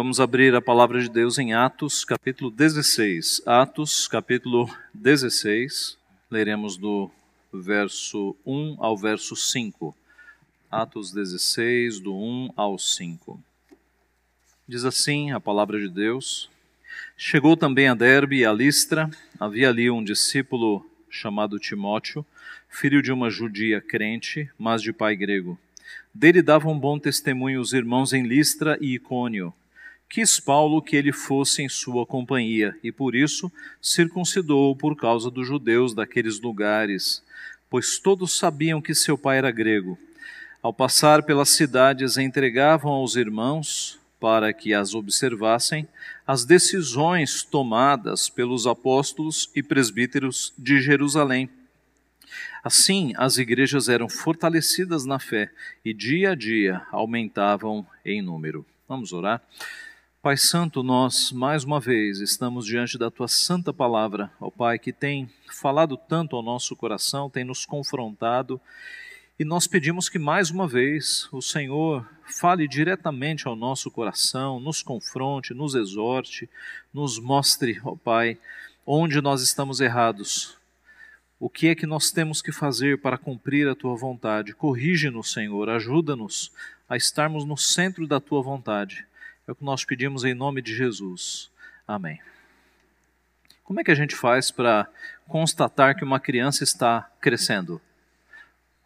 Vamos abrir a palavra de Deus em Atos, capítulo 16. Atos, capítulo 16. Leremos do verso 1 ao verso 5. Atos 16, do 1 ao 5. Diz assim a palavra de Deus: Chegou também a Derbe e a Listra, havia ali um discípulo chamado Timóteo, filho de uma judia crente, mas de pai grego. Dele davam bom testemunho os irmãos em Listra e Icônio Quis Paulo que ele fosse em sua companhia, e por isso circuncidou por causa dos judeus daqueles lugares, pois todos sabiam que seu pai era grego. Ao passar pelas cidades, entregavam aos irmãos, para que as observassem, as decisões tomadas pelos apóstolos e presbíteros de Jerusalém. Assim, as igrejas eram fortalecidas na fé e dia a dia aumentavam em número. Vamos orar. Pai Santo, nós mais uma vez estamos diante da tua santa palavra, ó Pai, que tem falado tanto ao nosso coração, tem nos confrontado, e nós pedimos que mais uma vez o Senhor fale diretamente ao nosso coração, nos confronte, nos exorte, nos mostre, ó Pai, onde nós estamos errados. O que é que nós temos que fazer para cumprir a tua vontade? Corrige-nos, Senhor, ajuda-nos a estarmos no centro da tua vontade é o que nós pedimos em nome de Jesus. Amém. Como é que a gente faz para constatar que uma criança está crescendo?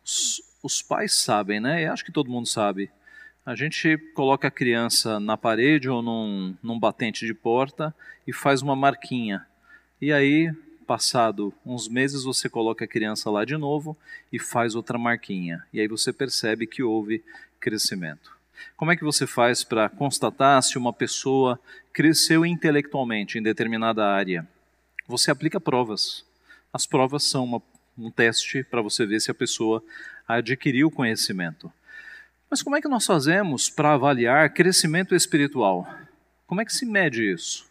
Os, os pais sabem, né? Eu acho que todo mundo sabe. A gente coloca a criança na parede ou num, num batente de porta e faz uma marquinha. E aí, passado uns meses, você coloca a criança lá de novo e faz outra marquinha. E aí você percebe que houve crescimento. Como é que você faz para constatar se uma pessoa cresceu intelectualmente em determinada área? Você aplica provas. As provas são uma, um teste para você ver se a pessoa adquiriu conhecimento. Mas como é que nós fazemos para avaliar crescimento espiritual? Como é que se mede isso?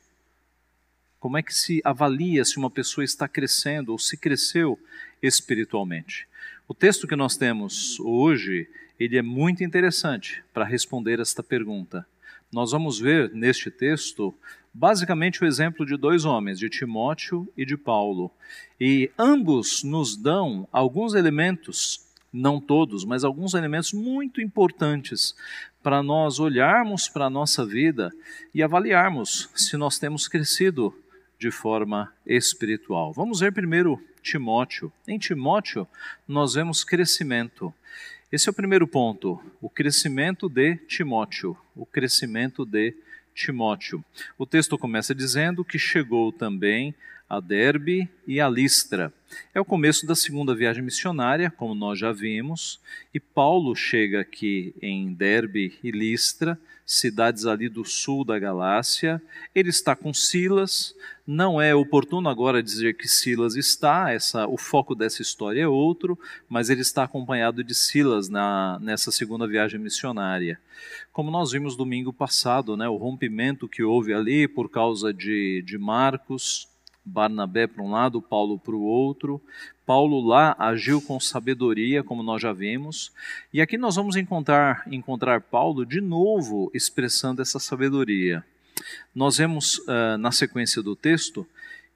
Como é que se avalia se uma pessoa está crescendo ou se cresceu espiritualmente? O texto que nós temos hoje, ele é muito interessante para responder esta pergunta. Nós vamos ver neste texto basicamente o exemplo de dois homens, de Timóteo e de Paulo. E ambos nos dão alguns elementos, não todos, mas alguns elementos muito importantes para nós olharmos para a nossa vida e avaliarmos se nós temos crescido de forma espiritual. Vamos ver primeiro Timóteo. Em Timóteo, nós vemos crescimento. Esse é o primeiro ponto, o crescimento de Timóteo, o crescimento de Timóteo. O texto começa dizendo que chegou também a Derbe e a Listra. É o começo da segunda viagem missionária, como nós já vimos, e Paulo chega aqui em Derbe e Listra, cidades ali do sul da Galácia. Ele está com Silas. Não é oportuno agora dizer que Silas está, essa, o foco dessa história é outro, mas ele está acompanhado de Silas na, nessa segunda viagem missionária. Como nós vimos domingo passado, né, o rompimento que houve ali por causa de, de Marcos, Barnabé para um lado, Paulo para o outro. Paulo lá agiu com sabedoria, como nós já vimos. E aqui nós vamos encontrar, encontrar Paulo de novo expressando essa sabedoria. Nós vemos uh, na sequência do texto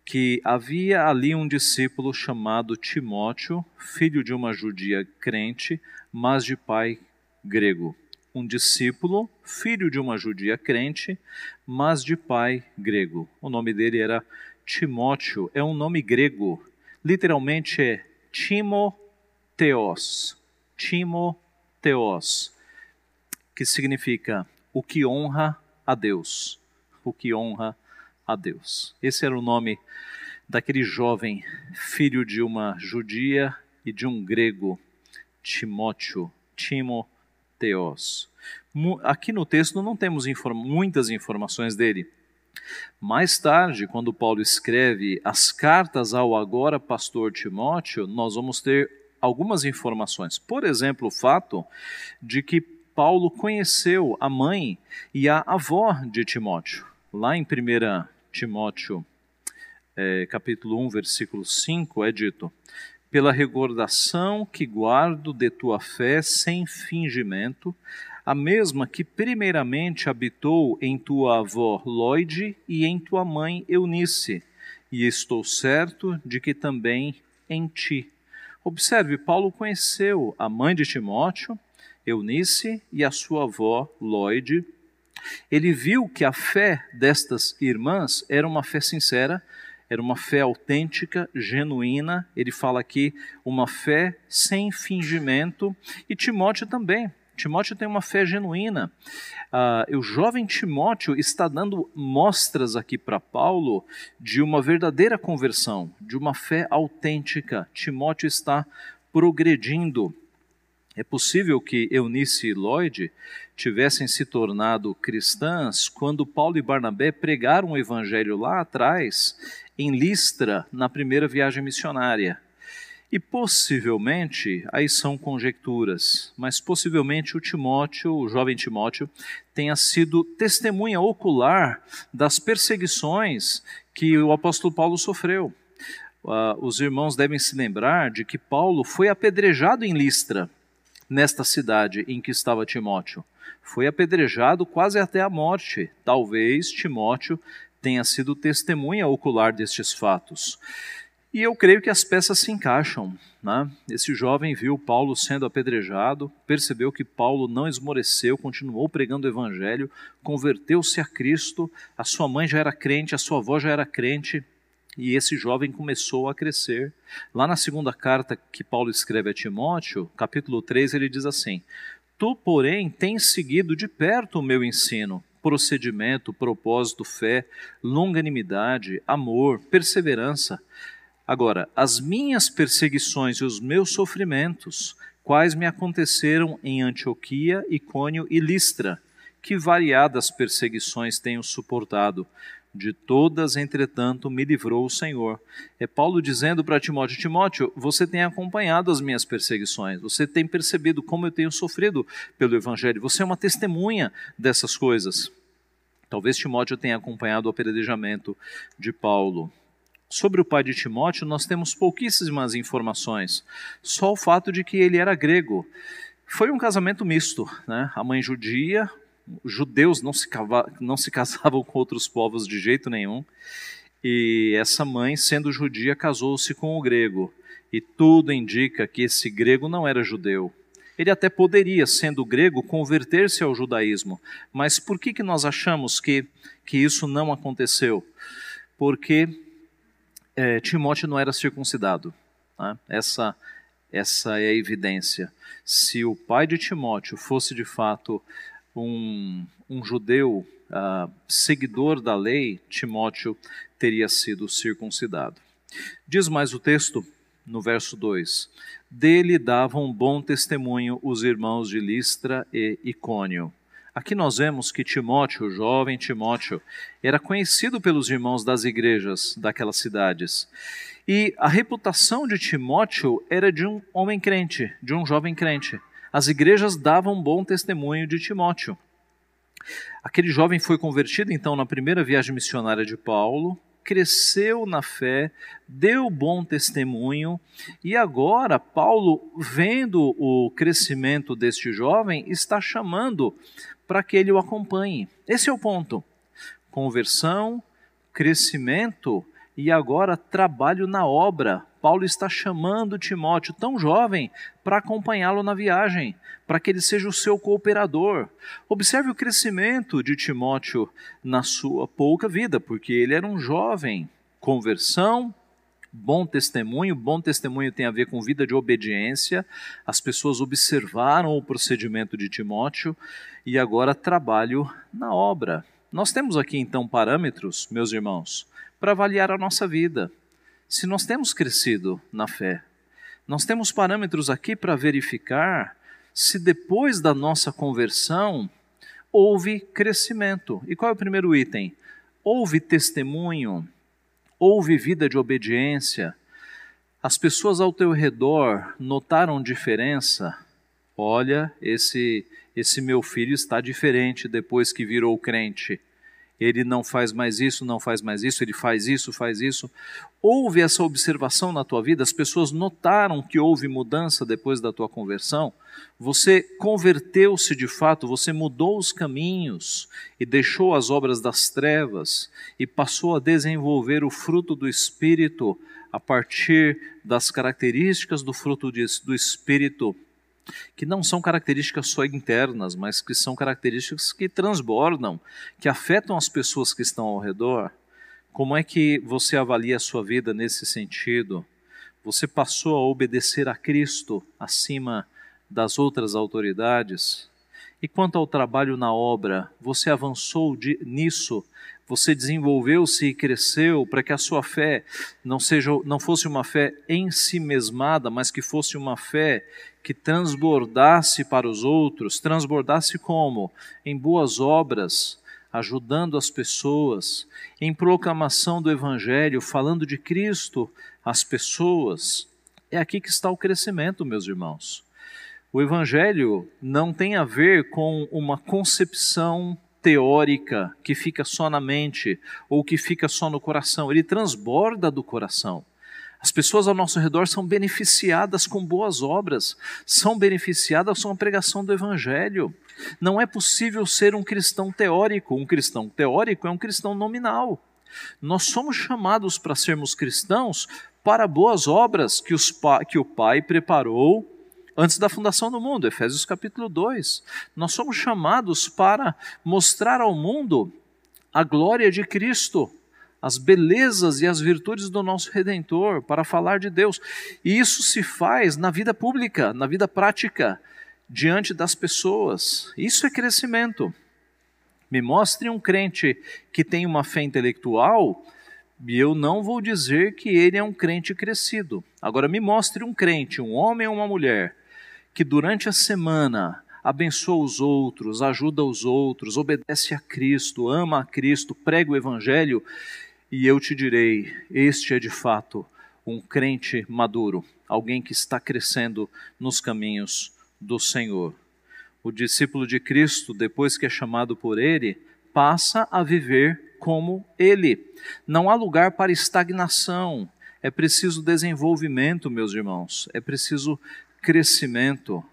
que havia ali um discípulo chamado Timóteo, filho de uma judia crente, mas de pai grego. Um discípulo, filho de uma judia crente, mas de pai grego. O nome dele era Timóteo é um nome grego, literalmente é Timoteos. Timoteos, que significa o que honra a Deus. O que honra a Deus. Esse era o nome daquele jovem filho de uma judia e de um grego, Timóteo, Timoteos. Aqui no texto não temos inform muitas informações dele, mais tarde, quando Paulo escreve as cartas ao agora pastor Timóteo, nós vamos ter algumas informações. Por exemplo, o fato de que Paulo conheceu a mãe e a avó de Timóteo. Lá em 1 Timóteo, é, capítulo 1, versículo 5, é dito: Pela recordação que guardo de tua fé sem fingimento, a mesma que primeiramente habitou em tua avó Lloyd e em tua mãe Eunice, e estou certo de que também em ti. Observe, Paulo conheceu a mãe de Timóteo, Eunice, e a sua avó Lloyd. Ele viu que a fé destas irmãs era uma fé sincera, era uma fé autêntica, genuína. Ele fala aqui uma fé sem fingimento, e Timóteo também. Timóteo tem uma fé genuína. Uh, o jovem Timóteo está dando mostras aqui para Paulo de uma verdadeira conversão, de uma fé autêntica. Timóteo está progredindo. É possível que Eunice e Lloyd tivessem se tornado cristãs quando Paulo e Barnabé pregaram o evangelho lá atrás, em Listra, na primeira viagem missionária. E possivelmente, aí são conjecturas, mas possivelmente o Timóteo, o jovem Timóteo, tenha sido testemunha ocular das perseguições que o apóstolo Paulo sofreu. Uh, os irmãos devem se lembrar de que Paulo foi apedrejado em Listra, nesta cidade em que estava Timóteo. Foi apedrejado quase até a morte. Talvez Timóteo tenha sido testemunha ocular destes fatos. E eu creio que as peças se encaixam. Né? Esse jovem viu Paulo sendo apedrejado, percebeu que Paulo não esmoreceu, continuou pregando o evangelho, converteu-se a Cristo, a sua mãe já era crente, a sua avó já era crente, e esse jovem começou a crescer. Lá na segunda carta que Paulo escreve a Timóteo, capítulo 3, ele diz assim: Tu, porém, tens seguido de perto o meu ensino, procedimento, propósito, fé, longanimidade, amor, perseverança Agora, as minhas perseguições e os meus sofrimentos, quais me aconteceram em Antioquia, Icônio e Listra, que variadas perseguições tenho suportado. De todas, entretanto, me livrou o Senhor. É Paulo dizendo para Timóteo: Timóteo, você tem acompanhado as minhas perseguições, você tem percebido como eu tenho sofrido pelo Evangelho, você é uma testemunha dessas coisas. Talvez Timóteo tenha acompanhado o apedrejamento de Paulo. Sobre o pai de Timóteo, nós temos pouquíssimas informações, só o fato de que ele era grego. Foi um casamento misto, né? a mãe judia, judeus não se, não se casavam com outros povos de jeito nenhum, e essa mãe, sendo judia, casou-se com o grego. E tudo indica que esse grego não era judeu. Ele até poderia, sendo grego, converter-se ao judaísmo. Mas por que, que nós achamos que, que isso não aconteceu? Porque é, Timóteo não era circuncidado. Né? Essa, essa é a evidência. Se o pai de Timóteo fosse de fato um, um judeu uh, seguidor da lei, Timóteo teria sido circuncidado. Diz mais o texto no verso 2: Dele davam bom testemunho os irmãos de Listra e Icônio Aqui nós vemos que Timóteo, o jovem Timóteo, era conhecido pelos irmãos das igrejas daquelas cidades. E a reputação de Timóteo era de um homem crente, de um jovem crente. As igrejas davam bom testemunho de Timóteo. Aquele jovem foi convertido então na primeira viagem missionária de Paulo, cresceu na fé, deu bom testemunho, e agora Paulo, vendo o crescimento deste jovem, está chamando para que ele o acompanhe. Esse é o ponto. Conversão, crescimento e agora trabalho na obra. Paulo está chamando Timóteo, tão jovem, para acompanhá-lo na viagem, para que ele seja o seu cooperador. Observe o crescimento de Timóteo na sua pouca vida, porque ele era um jovem. Conversão, bom testemunho. Bom testemunho tem a ver com vida de obediência. As pessoas observaram o procedimento de Timóteo e agora trabalho na obra. Nós temos aqui então parâmetros, meus irmãos, para avaliar a nossa vida. Se nós temos crescido na fé, nós temos parâmetros aqui para verificar se depois da nossa conversão houve crescimento. E qual é o primeiro item? Houve testemunho houve vida de obediência, as pessoas ao teu redor notaram diferença. Olha, esse esse meu filho está diferente depois que virou crente. Ele não faz mais isso, não faz mais isso, ele faz isso, faz isso. Houve essa observação na tua vida? As pessoas notaram que houve mudança depois da tua conversão? Você converteu-se de fato, você mudou os caminhos e deixou as obras das trevas e passou a desenvolver o fruto do Espírito a partir das características do fruto do Espírito que não são características só internas, mas que são características que transbordam, que afetam as pessoas que estão ao redor. Como é que você avalia a sua vida nesse sentido? Você passou a obedecer a Cristo acima das outras autoridades? E quanto ao trabalho na obra, você avançou de, nisso você desenvolveu-se e cresceu para que a sua fé não seja não fosse uma fé em si mesmada, mas que fosse uma fé que transbordasse para os outros, transbordasse como? Em boas obras, ajudando as pessoas, em proclamação do evangelho, falando de Cristo às pessoas. É aqui que está o crescimento, meus irmãos. O evangelho não tem a ver com uma concepção teórica que fica só na mente ou que fica só no coração, ele transborda do coração. As pessoas ao nosso redor são beneficiadas com boas obras, são beneficiadas com a pregação do Evangelho. Não é possível ser um cristão teórico. Um cristão teórico é um cristão nominal. Nós somos chamados para sermos cristãos para boas obras que, os, que o Pai preparou antes da fundação do mundo, Efésios capítulo 2. Nós somos chamados para mostrar ao mundo a glória de Cristo, as belezas e as virtudes do nosso redentor, para falar de Deus. E isso se faz na vida pública, na vida prática, diante das pessoas. Isso é crescimento. Me mostre um crente que tem uma fé intelectual, e eu não vou dizer que ele é um crente crescido. Agora, me mostre um crente, um homem ou uma mulher, que durante a semana abençoa os outros, ajuda os outros, obedece a Cristo, ama a Cristo, prega o Evangelho, e eu te direi: este é de fato um crente maduro, alguém que está crescendo nos caminhos do Senhor. O discípulo de Cristo, depois que é chamado por Ele, passa a viver como Ele. Não há lugar para estagnação. É preciso desenvolvimento, meus irmãos. É preciso crescimento.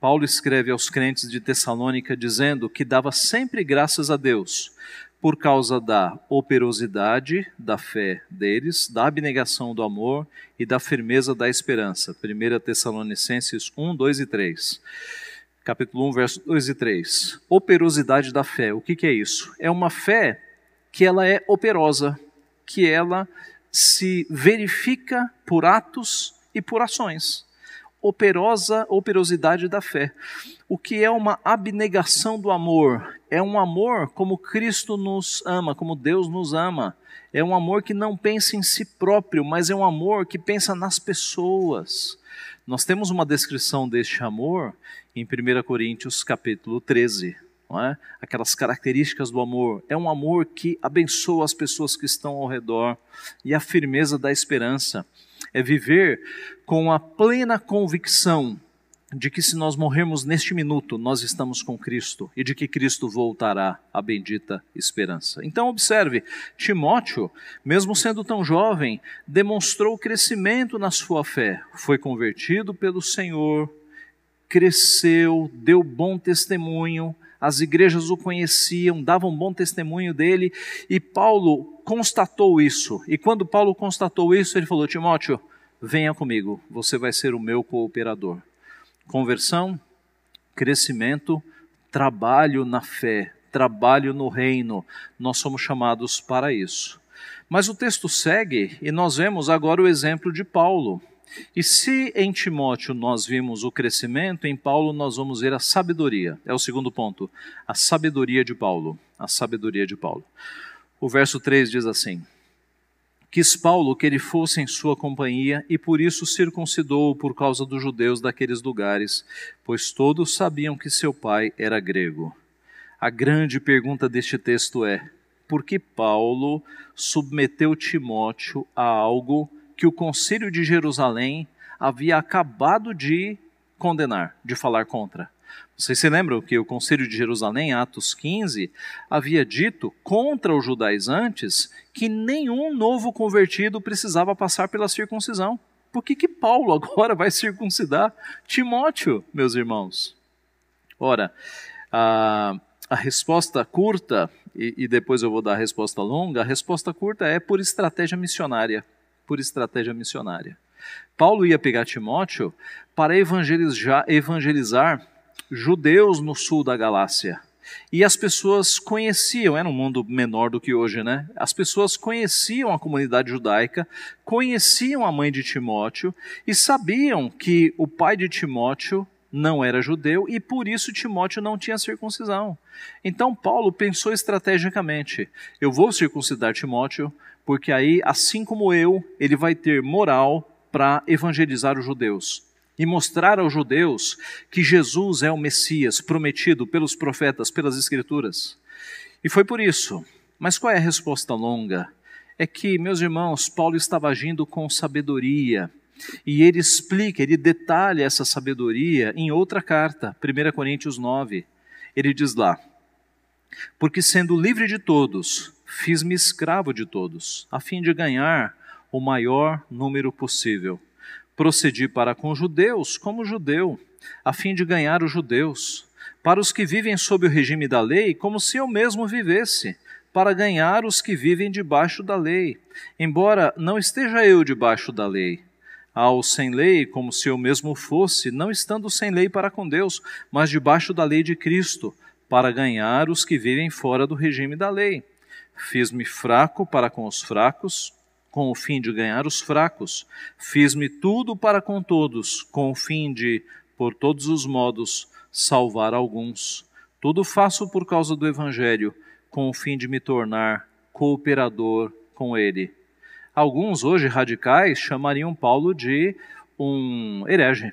Paulo escreve aos crentes de Tessalônica dizendo que dava sempre graças a Deus por causa da operosidade da fé deles, da abnegação do amor e da firmeza da esperança. 1 Tessalonicenses 1, 2 e 3. Capítulo 1, versos 2 e 3. Operosidade da fé. O que, que é isso? É uma fé que ela é operosa, que ela se verifica por atos e por ações operosa operosidade da fé. O que é uma abnegação do amor? É um amor como Cristo nos ama, como Deus nos ama. É um amor que não pensa em si próprio, mas é um amor que pensa nas pessoas. Nós temos uma descrição deste amor em 1 Coríntios capítulo 13. É? Aquelas características do amor. É um amor que abençoa as pessoas que estão ao redor e a firmeza da esperança é viver com a plena convicção de que se nós morrermos neste minuto, nós estamos com Cristo e de que Cristo voltará a bendita esperança. Então, observe: Timóteo, mesmo sendo tão jovem, demonstrou crescimento na sua fé, foi convertido pelo Senhor, cresceu, deu bom testemunho, as igrejas o conheciam, davam bom testemunho dele, e Paulo constatou isso. E quando Paulo constatou isso, ele falou: Timóteo, venha comigo, você vai ser o meu cooperador. Conversão, crescimento, trabalho na fé, trabalho no reino, nós somos chamados para isso. Mas o texto segue e nós vemos agora o exemplo de Paulo. E se em Timóteo nós vimos o crescimento, em Paulo nós vamos ver a sabedoria. É o segundo ponto. A sabedoria de Paulo. A sabedoria de Paulo. O verso 3 diz assim: Quis Paulo que ele fosse em sua companhia e por isso circuncidou por causa dos judeus daqueles lugares, pois todos sabiam que seu pai era grego. A grande pergunta deste texto é: por que Paulo submeteu Timóteo a algo que o Conselho de Jerusalém havia acabado de condenar, de falar contra. Vocês se lembram que o Conselho de Jerusalém, Atos 15, havia dito contra os judaizantes que nenhum novo convertido precisava passar pela circuncisão. Por que, que Paulo agora vai circuncidar Timóteo, meus irmãos? Ora, a, a resposta curta, e, e depois eu vou dar a resposta longa, a resposta curta é por estratégia missionária. Por estratégia missionária. Paulo ia pegar Timóteo para evangelizar, evangelizar judeus no sul da Galácia. E as pessoas conheciam, era um mundo menor do que hoje, né? As pessoas conheciam a comunidade judaica, conheciam a mãe de Timóteo e sabiam que o pai de Timóteo não era judeu e por isso Timóteo não tinha circuncisão. Então Paulo pensou estrategicamente: eu vou circuncidar Timóteo, porque aí, assim como eu, ele vai ter moral para evangelizar os judeus e mostrar aos judeus que Jesus é o Messias prometido pelos profetas, pelas Escrituras. E foi por isso. Mas qual é a resposta longa? É que, meus irmãos, Paulo estava agindo com sabedoria. E ele explica, ele detalha essa sabedoria em outra carta, 1 Coríntios 9. Ele diz lá: Porque sendo livre de todos, fiz-me escravo de todos, a fim de ganhar o maior número possível. Procedi para com judeus como judeu, a fim de ganhar os judeus. Para os que vivem sob o regime da lei, como se eu mesmo vivesse, para ganhar os que vivem debaixo da lei, embora não esteja eu debaixo da lei. Ao sem lei, como se eu mesmo fosse, não estando sem lei para com Deus, mas debaixo da lei de Cristo, para ganhar os que vivem fora do regime da lei. Fiz-me fraco para com os fracos, com o fim de ganhar os fracos. Fiz-me tudo para com todos, com o fim de, por todos os modos, salvar alguns. Tudo faço por causa do Evangelho, com o fim de me tornar cooperador com ele. Alguns, hoje radicais, chamariam Paulo de um herege.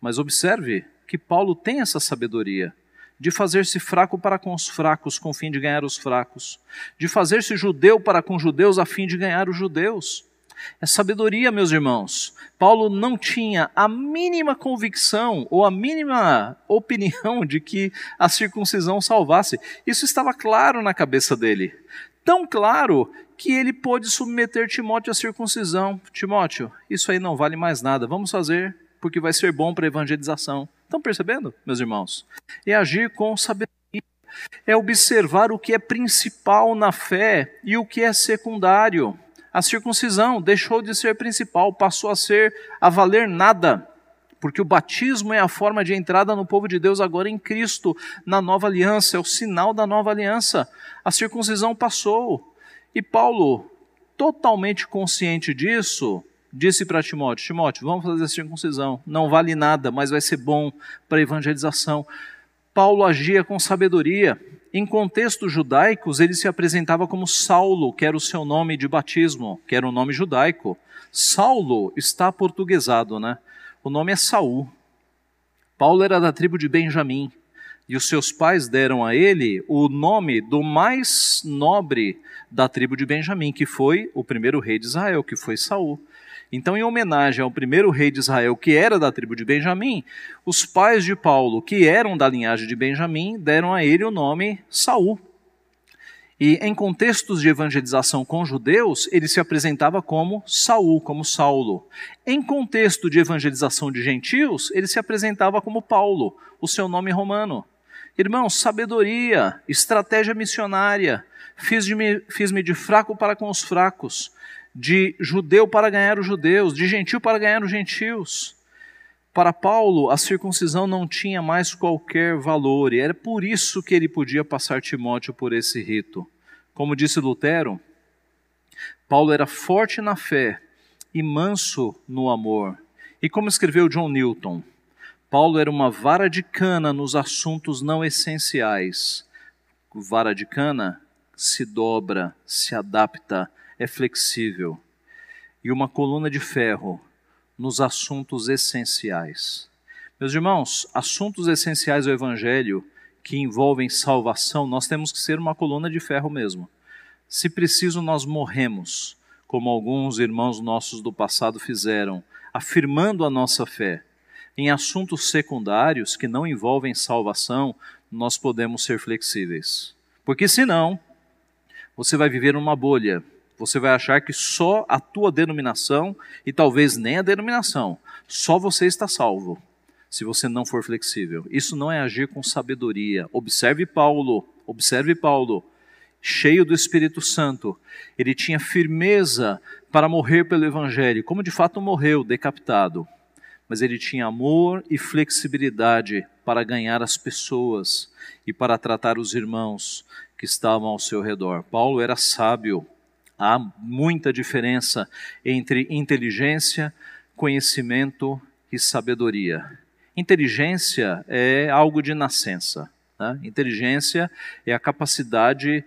Mas observe que Paulo tem essa sabedoria de fazer-se fraco para com os fracos, com o fim de ganhar os fracos, de fazer-se judeu para com judeus, a fim de ganhar os judeus. É sabedoria, meus irmãos. Paulo não tinha a mínima convicção ou a mínima opinião de que a circuncisão salvasse. Isso estava claro na cabeça dele. Tão claro que ele pôde submeter Timóteo à circuncisão. Timóteo, isso aí não vale mais nada. Vamos fazer porque vai ser bom para a evangelização. Estão percebendo, meus irmãos? É agir com sabedoria. É observar o que é principal na fé e o que é secundário. A circuncisão deixou de ser principal, passou a ser a valer nada, porque o batismo é a forma de entrada no povo de Deus agora em Cristo, na nova aliança, é o sinal da nova aliança. A circuncisão passou. E Paulo, totalmente consciente disso, disse para Timóteo: Timóteo, vamos fazer a circuncisão. Não vale nada, mas vai ser bom para a evangelização. Paulo agia com sabedoria. Em contextos judaicos, ele se apresentava como Saulo, que era o seu nome de batismo, que era o um nome judaico. Saulo está portuguesado, né? O nome é Saul. Paulo era da tribo de Benjamim, e os seus pais deram a ele o nome do mais nobre da tribo de Benjamim, que foi o primeiro rei de Israel, que foi Saul. Então, em homenagem ao primeiro rei de Israel, que era da tribo de Benjamim, os pais de Paulo, que eram da linhagem de Benjamim, deram a ele o nome Saul. E em contextos de evangelização com judeus, ele se apresentava como Saul, como Saulo. Em contexto de evangelização de gentios, ele se apresentava como Paulo, o seu nome romano. Irmãos, sabedoria, estratégia missionária, fiz-me fiz de fraco para com os fracos, de judeu para ganhar os judeus, de gentil para ganhar os gentios. Para Paulo, a circuncisão não tinha mais qualquer valor, e era por isso que ele podia passar Timóteo por esse rito. Como disse Lutero, Paulo era forte na fé e manso no amor. E como escreveu John Newton, Paulo era uma vara de cana nos assuntos não essenciais. Vara de cana se dobra, se adapta é flexível e uma coluna de ferro nos assuntos essenciais. Meus irmãos, assuntos essenciais do Evangelho que envolvem salvação, nós temos que ser uma coluna de ferro mesmo. Se preciso, nós morremos, como alguns irmãos nossos do passado fizeram, afirmando a nossa fé. em assuntos secundários que não envolvem salvação, nós podemos ser flexíveis. Porque senão, você vai viver numa bolha. Você vai achar que só a tua denominação, e talvez nem a denominação, só você está salvo, se você não for flexível. Isso não é agir com sabedoria. Observe Paulo, observe Paulo, cheio do Espírito Santo. Ele tinha firmeza para morrer pelo Evangelho, como de fato morreu, decapitado. Mas ele tinha amor e flexibilidade para ganhar as pessoas e para tratar os irmãos que estavam ao seu redor. Paulo era sábio. Há muita diferença entre inteligência, conhecimento e sabedoria. Inteligência é algo de nascença. Né? Inteligência é a capacidade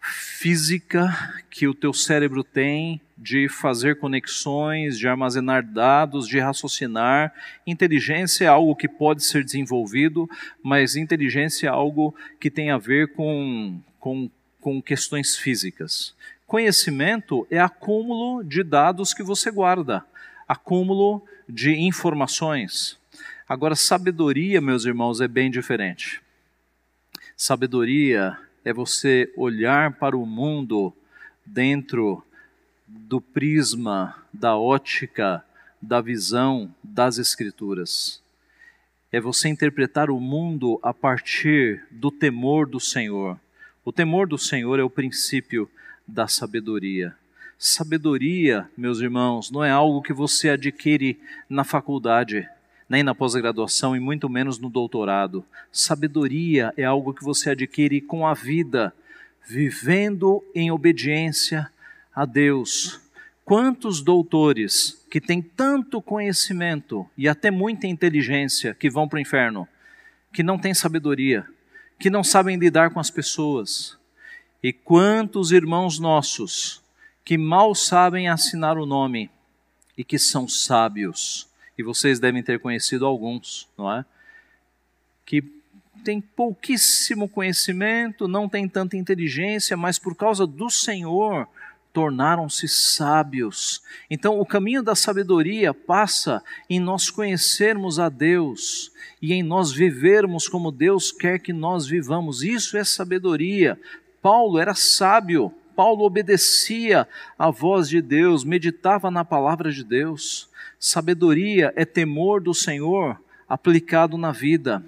física que o teu cérebro tem de fazer conexões, de armazenar dados, de raciocinar. Inteligência é algo que pode ser desenvolvido, mas inteligência é algo que tem a ver com, com, com questões físicas. Conhecimento é acúmulo de dados que você guarda, acúmulo de informações. Agora, sabedoria, meus irmãos, é bem diferente. Sabedoria é você olhar para o mundo dentro do prisma, da ótica, da visão das Escrituras. É você interpretar o mundo a partir do temor do Senhor. O temor do Senhor é o princípio da sabedoria. Sabedoria, meus irmãos, não é algo que você adquire na faculdade nem na pós-graduação e muito menos no doutorado. Sabedoria é algo que você adquire com a vida, vivendo em obediência a Deus. Quantos doutores que têm tanto conhecimento e até muita inteligência que vão para o inferno, que não têm sabedoria, que não sabem lidar com as pessoas? E quantos irmãos nossos que mal sabem assinar o nome e que são sábios? e vocês devem ter conhecido alguns, não é? Que tem pouquíssimo conhecimento, não tem tanta inteligência, mas por causa do Senhor tornaram-se sábios. Então, o caminho da sabedoria passa em nós conhecermos a Deus e em nós vivermos como Deus quer que nós vivamos. Isso é sabedoria. Paulo era sábio, Paulo obedecia à voz de Deus, meditava na palavra de Deus. Sabedoria é temor do Senhor aplicado na vida,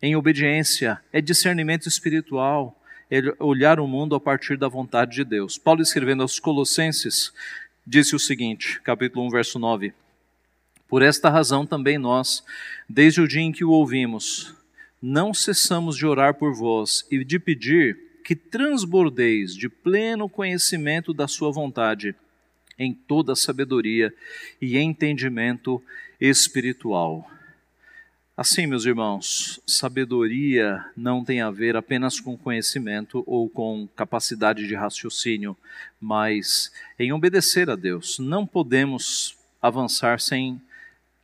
em obediência, é discernimento espiritual, é olhar o mundo a partir da vontade de Deus. Paulo, escrevendo aos Colossenses, disse o seguinte, capítulo 1, verso 9: Por esta razão também nós, desde o dia em que o ouvimos, não cessamos de orar por vós e de pedir que transbordeis de pleno conhecimento da Sua vontade em toda sabedoria e entendimento espiritual. Assim, meus irmãos, sabedoria não tem a ver apenas com conhecimento ou com capacidade de raciocínio, mas em obedecer a Deus. Não podemos avançar sem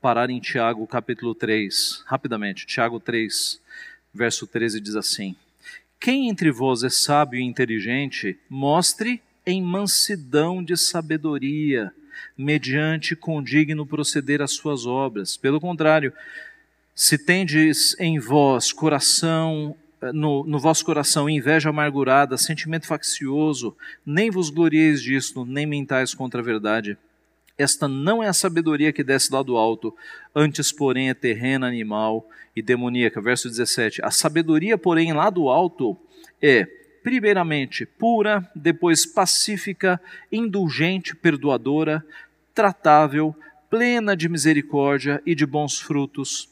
parar em Tiago capítulo 3, rapidamente. Tiago 3, verso 13 diz assim: Quem entre vós é sábio e inteligente, mostre em mansidão de sabedoria, mediante condigno proceder às suas obras. Pelo contrário, se tendes em vós coração, no, no vosso coração inveja amargurada, sentimento faccioso, nem vos glorieis disto, nem mentais contra a verdade. Esta não é a sabedoria que desce lá do alto, antes, porém, é terrena, animal e demoníaca. Verso 17. A sabedoria, porém, lá do alto é primeiramente pura, depois pacífica, indulgente, perdoadora, tratável, plena de misericórdia e de bons frutos,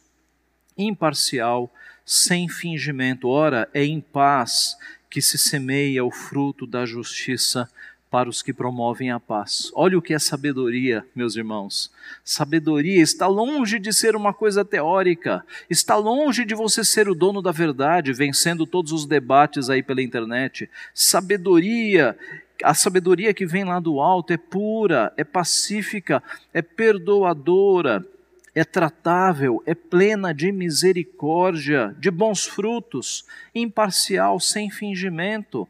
imparcial, sem fingimento. Ora, é em paz que se semeia o fruto da justiça para os que promovem a paz. Olha o que é sabedoria, meus irmãos. Sabedoria está longe de ser uma coisa teórica, está longe de você ser o dono da verdade, vencendo todos os debates aí pela internet. Sabedoria a sabedoria que vem lá do alto é pura, é pacífica, é perdoadora, é tratável, é plena de misericórdia, de bons frutos, imparcial, sem fingimento.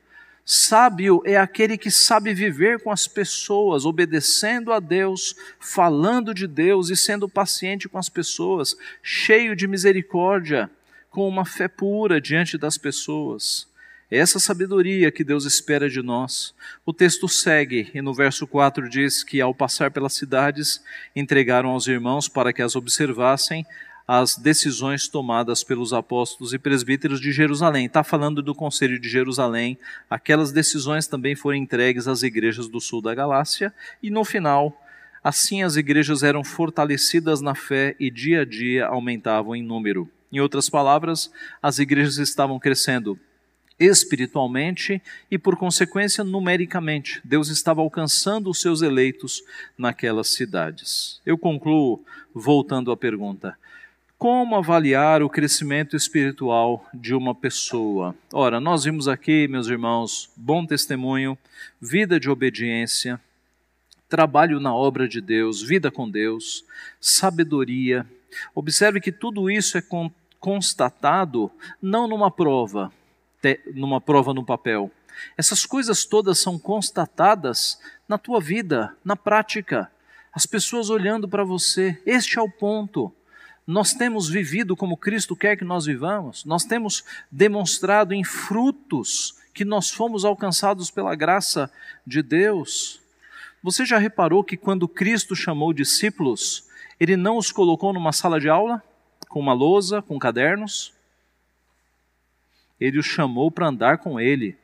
Sábio é aquele que sabe viver com as pessoas, obedecendo a Deus, falando de Deus e sendo paciente com as pessoas, cheio de misericórdia, com uma fé pura diante das pessoas. É essa sabedoria que Deus espera de nós. O texto segue e no verso 4 diz que, ao passar pelas cidades, entregaram aos irmãos para que as observassem as decisões tomadas pelos apóstolos e presbíteros de Jerusalém. Está falando do Conselho de Jerusalém. Aquelas decisões também foram entregues às igrejas do sul da Galácia. E no final, assim as igrejas eram fortalecidas na fé e dia a dia aumentavam em número. Em outras palavras, as igrejas estavam crescendo espiritualmente e, por consequência, numericamente. Deus estava alcançando os seus eleitos naquelas cidades. Eu concluo voltando à pergunta: como avaliar o crescimento espiritual de uma pessoa? Ora, nós vimos aqui, meus irmãos, bom testemunho, vida de obediência, trabalho na obra de Deus, vida com Deus, sabedoria. Observe que tudo isso é constatado não numa prova, numa prova no papel. Essas coisas todas são constatadas na tua vida, na prática. As pessoas olhando para você. Este é o ponto nós temos vivido como Cristo quer que nós vivamos, nós temos demonstrado em frutos que nós fomos alcançados pela graça de Deus. Você já reparou que quando Cristo chamou discípulos, ele não os colocou numa sala de aula, com uma lousa, com cadernos? Ele os chamou para andar com ele,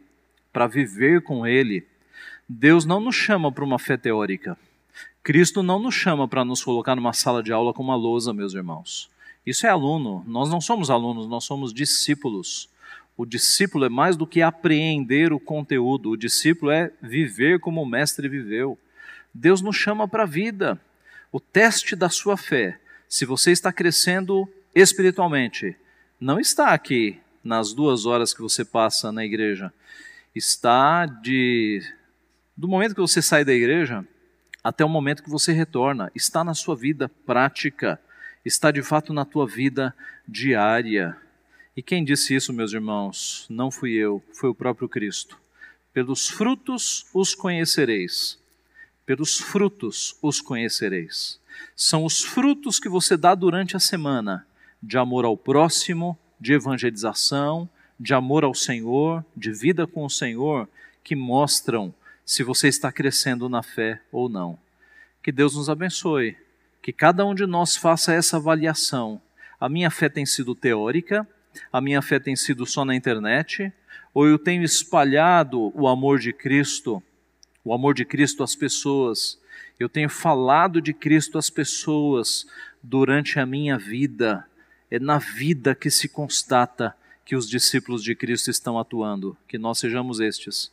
para viver com ele. Deus não nos chama para uma fé teórica. Cristo não nos chama para nos colocar numa sala de aula com uma lousa, meus irmãos. Isso é aluno. Nós não somos alunos, nós somos discípulos. O discípulo é mais do que apreender o conteúdo, o discípulo é viver como o mestre viveu. Deus nos chama para a vida. O teste da sua fé, se você está crescendo espiritualmente, não está aqui nas duas horas que você passa na igreja. Está de do momento que você sai da igreja até o momento que você retorna. Está na sua vida prática, está de fato na tua vida diária. E quem disse isso, meus irmãos? Não fui eu, foi o próprio Cristo. Pelos frutos os conhecereis. Pelos frutos os conhecereis. São os frutos que você dá durante a semana de amor ao próximo, de evangelização, de amor ao Senhor, de vida com o Senhor, que mostram se você está crescendo na fé ou não. Que Deus nos abençoe, que cada um de nós faça essa avaliação. A minha fé tem sido teórica, a minha fé tem sido só na internet, ou eu tenho espalhado o amor de Cristo, o amor de Cristo às pessoas, eu tenho falado de Cristo às pessoas durante a minha vida. É na vida que se constata que os discípulos de Cristo estão atuando. Que nós sejamos estes